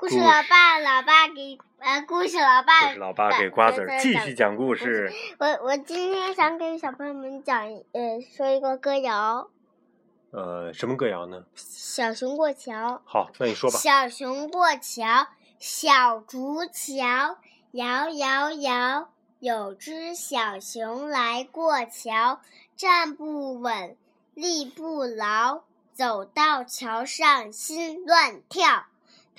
故事老爸，老爸给呃，故事老爸，故事老爸给瓜子儿继续讲故事。我我今天想给小朋友们讲呃，说一个歌谣。呃，什么歌谣呢？小熊过桥。好，那你说吧。小熊过桥，小竹桥，摇摇摇，有只小熊来过桥，站不稳，立不牢，走到桥上心乱跳。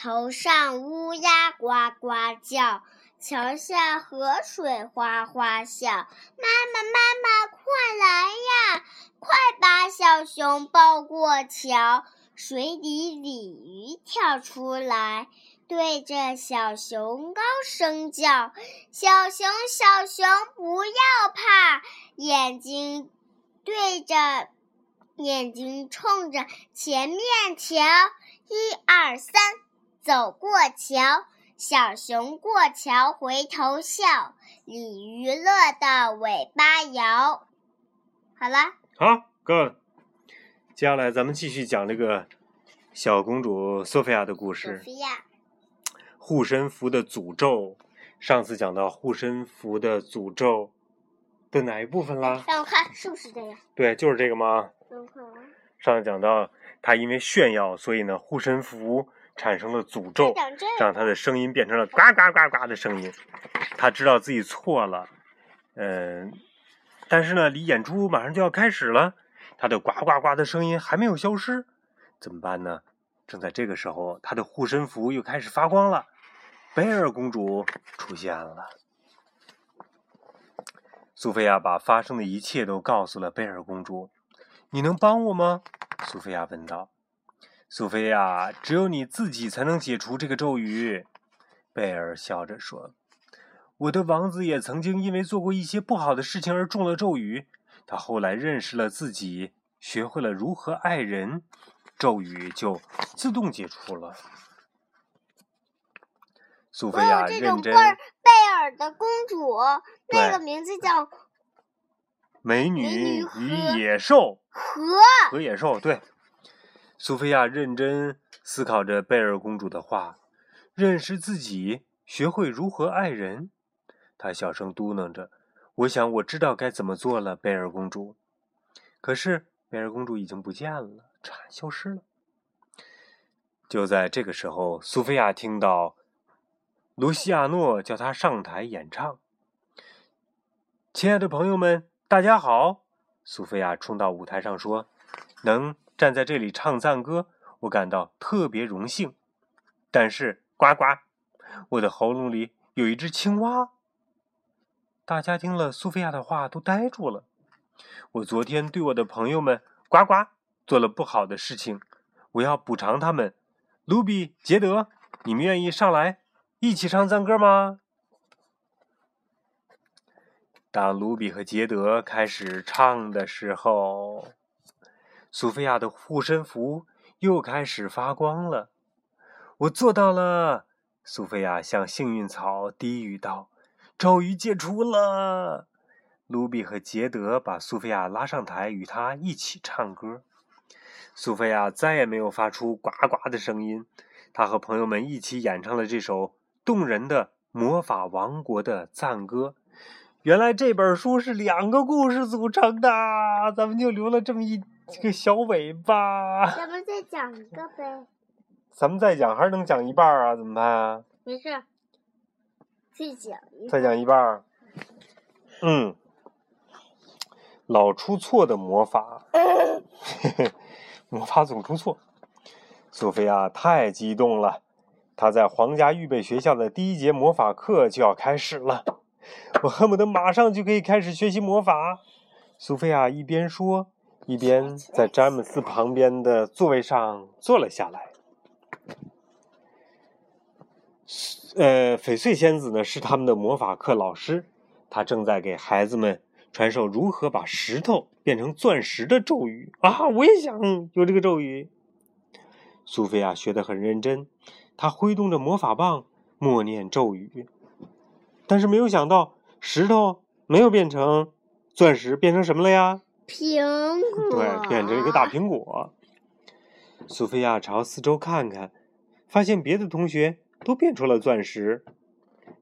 头上乌鸦呱呱叫，桥下河水哗哗笑。妈妈，妈妈，快来呀，快把小熊抱过桥！水底鲤鱼跳出来，对着小熊高声叫：“小熊，小熊，不要怕，眼睛对着，眼睛冲着前面瞧，一二三。”走过桥，小熊过桥回头笑，鲤鱼乐得尾巴摇。好了，好，够了。接下来咱们继续讲这个小公主索菲亚的故事。索菲亚，护身符的诅咒。上次讲到护身符的诅咒的哪一部分啦？让我看是不是这个？对，就是这个吗？让我看啊。上次讲到，他因为炫耀，所以呢，护身符。产生了诅咒，让他的声音变成了呱呱呱呱的声音。他知道自己错了，嗯，但是呢，离演出马上就要开始了，他的呱呱呱的声音还没有消失，怎么办呢？正在这个时候，他的护身符又开始发光了。贝尔公主出现了，苏菲亚把发生的一切都告诉了贝尔公主。你能帮我吗？苏菲亚问道。苏菲亚，只有你自己才能解除这个咒语。”贝尔笑着说，“我的王子也曾经因为做过一些不好的事情而中了咒语。他后来认识了自己，学会了如何爱人，咒语就自动解除了。”苏菲亚认真。贝尔的公主，那个名字叫《美女与野兽》和和野兽，对。苏菲亚认真思考着贝尔公主的话，认识自己，学会如何爱人。她小声嘟囔着：“我想我知道该怎么做了。”贝尔公主，可是贝尔公主已经不见了，差消失了。就在这个时候，苏菲亚听到卢西亚诺叫她上台演唱。亲爱的朋友们，大家好！苏菲亚冲到舞台上说：“能。”站在这里唱赞歌，我感到特别荣幸。但是，呱呱，我的喉咙里有一只青蛙。大家听了苏菲亚的话，都呆住了。我昨天对我的朋友们呱呱做了不好的事情，我要补偿他们。卢比、杰德，你们愿意上来一起唱赞歌吗？当卢比和杰德开始唱的时候。苏菲亚的护身符又开始发光了，我做到了。苏菲亚向幸运草低语道：“咒语解除了。”卢比和杰德把苏菲亚拉上台，与她一起唱歌。苏菲亚再也没有发出呱呱的声音，她和朋友们一起演唱了这首动人的魔法王国的赞歌。原来这本书是两个故事组成的，咱们就留了这么一。这个小尾巴，咱们再讲一个呗。咱们再讲还是能讲一半啊？怎么办啊？没事，再讲一。再讲一半。嗯，老出错的魔法，魔法总出错。苏菲亚太激动了，她在皇家预备学校的第一节魔法课就要开始了，我恨不得马上就可以开始学习魔法。苏菲亚一边说。一边在詹姆斯旁边的座位上坐了下来。呃，翡翠仙子呢是他们的魔法课老师，他正在给孩子们传授如何把石头变成钻石的咒语啊！我也想有这个咒语。苏菲亚学得很认真，她挥动着魔法棒默念咒语，但是没有想到石头没有变成钻石，变成什么了呀？苹果对，变成一个大苹果。苏菲亚朝四周看看，发现别的同学都变出了钻石。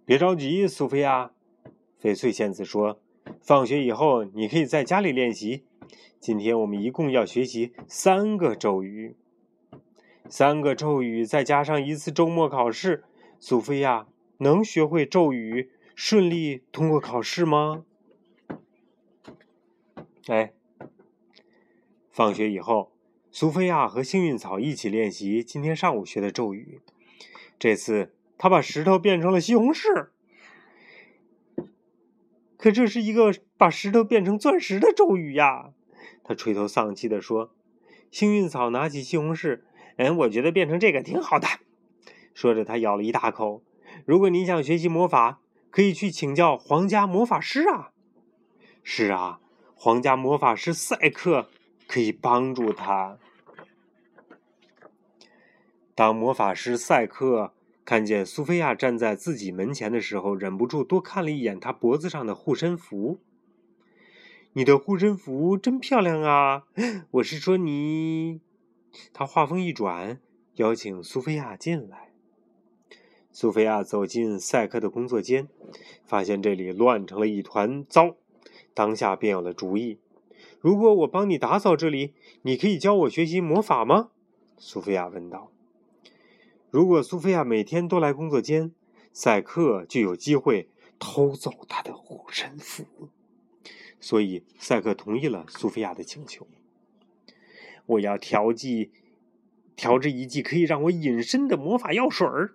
别着急，苏菲亚，翡翠仙子说：“放学以后你可以在家里练习。今天我们一共要学习三个咒语，三个咒语再加上一次周末考试。苏菲亚能学会咒语，顺利通过考试吗？”哎，放学以后，苏菲亚和幸运草一起练习今天上午学的咒语。这次，他把石头变成了西红柿。可这是一个把石头变成钻石的咒语呀！他垂头丧气地说。幸运草拿起西红柿，嗯，我觉得变成这个挺好的。说着，他咬了一大口。如果你想学习魔法，可以去请教皇家魔法师啊。是啊。皇家魔法师赛克可以帮助他。当魔法师赛克看见苏菲亚站在自己门前的时候，忍不住多看了一眼她脖子上的护身符。你的护身符真漂亮啊！我是说你。他话锋一转，邀请苏菲亚进来。苏菲亚走进赛克的工作间，发现这里乱成了一团糟。当下便有了主意。如果我帮你打扫这里，你可以教我学习魔法吗？苏菲亚问道。如果苏菲亚每天都来工作间，赛克就有机会偷走她的护身符。所以赛克同意了苏菲亚的请求。我要调剂，调制一剂可以让我隐身的魔法药水儿。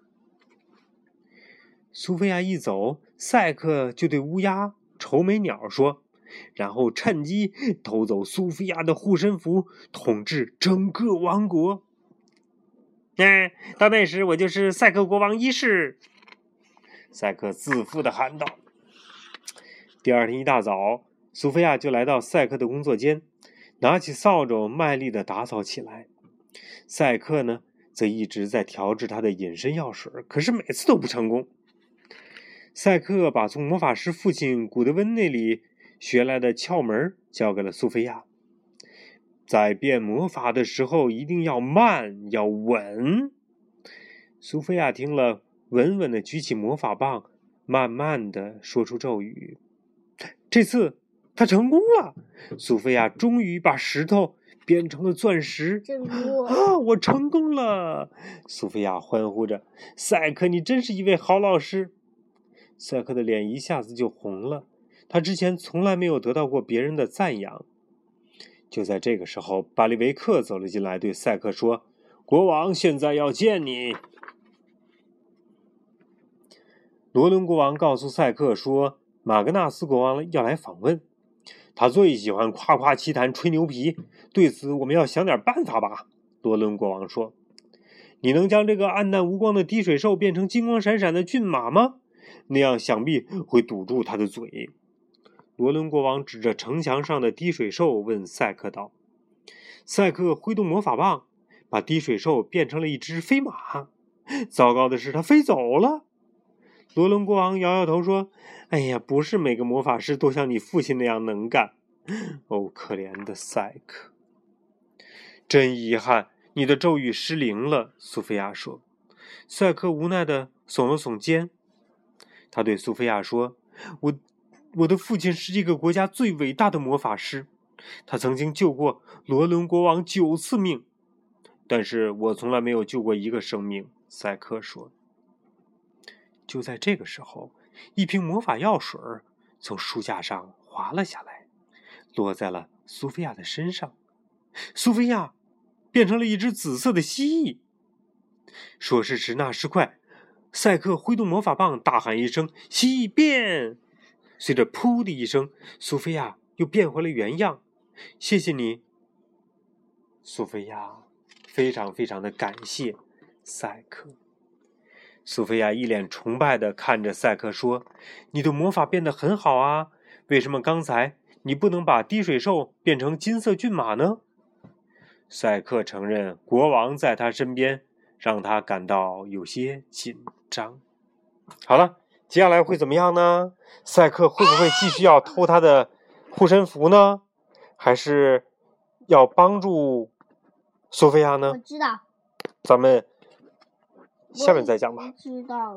苏菲亚一走，赛克就对乌鸦、愁眉鸟说。然后趁机偷走苏菲亚的护身符，统治整个王国。嗯，到那时我就是赛克国王一世。赛克自负的喊道。第二天一大早，苏菲亚就来到赛克的工作间，拿起扫帚，卖力的打扫起来。赛克呢，则一直在调制他的隐身药水，可是每次都不成功。赛克把从魔法师父亲古德温那里。学来的窍门交给了苏菲亚，在变魔法的时候一定要慢，要稳。苏菲亚听了，稳稳的举起魔法棒，慢慢的说出咒语。这次她成功了，苏菲亚终于把石头变成了钻石。啊，我成功了！苏菲亚欢呼着：“赛克，你真是一位好老师！”赛克的脸一下子就红了。他之前从来没有得到过别人的赞扬。就在这个时候，巴利维克走了进来，对赛克说：“国王现在要见你。”罗伦国王告诉赛克说：“马格纳斯国王要来访问，他最喜欢夸夸其谈、吹牛皮。对此，我们要想点办法吧。”罗伦国王说：“你能将这个暗淡无光的滴水兽变成金光闪闪的骏马吗？那样想必会堵住他的嘴。”罗伦国王指着城墙上的滴水兽问赛克道：“赛克挥动魔法棒，把滴水兽变成了一只飞马。糟糕的是，它飞走了。”罗伦国王摇摇头说：“哎呀，不是每个魔法师都像你父亲那样能干。哦，可怜的赛克！真遗憾，你的咒语失灵了。”苏菲亚说。赛克无奈的耸了耸肩，他对苏菲亚说：“我。”我的父亲是这个国家最伟大的魔法师，他曾经救过罗伦国王九次命，但是我从来没有救过一个生命。赛克说。就在这个时候，一瓶魔法药水从书架上滑了下来，落在了苏菲亚的身上。苏菲亚变成了一只紫色的蜥蜴。说时迟，那时快，赛克挥动魔法棒，大喊一声：“蜥蜴变！”随着“噗”的一声，苏菲亚又变回了原样。谢谢你，苏菲亚，非常非常的感谢赛克。苏菲亚一脸崇拜的看着赛克说：“你的魔法变得很好啊，为什么刚才你不能把滴水兽变成金色骏马呢？”赛克承认，国王在他身边，让他感到有些紧张。好了。接下来会怎么样呢？赛克会不会继续要偷他的护身符呢？还是要帮助索菲亚呢？我知道。咱们下面再讲吧。知道。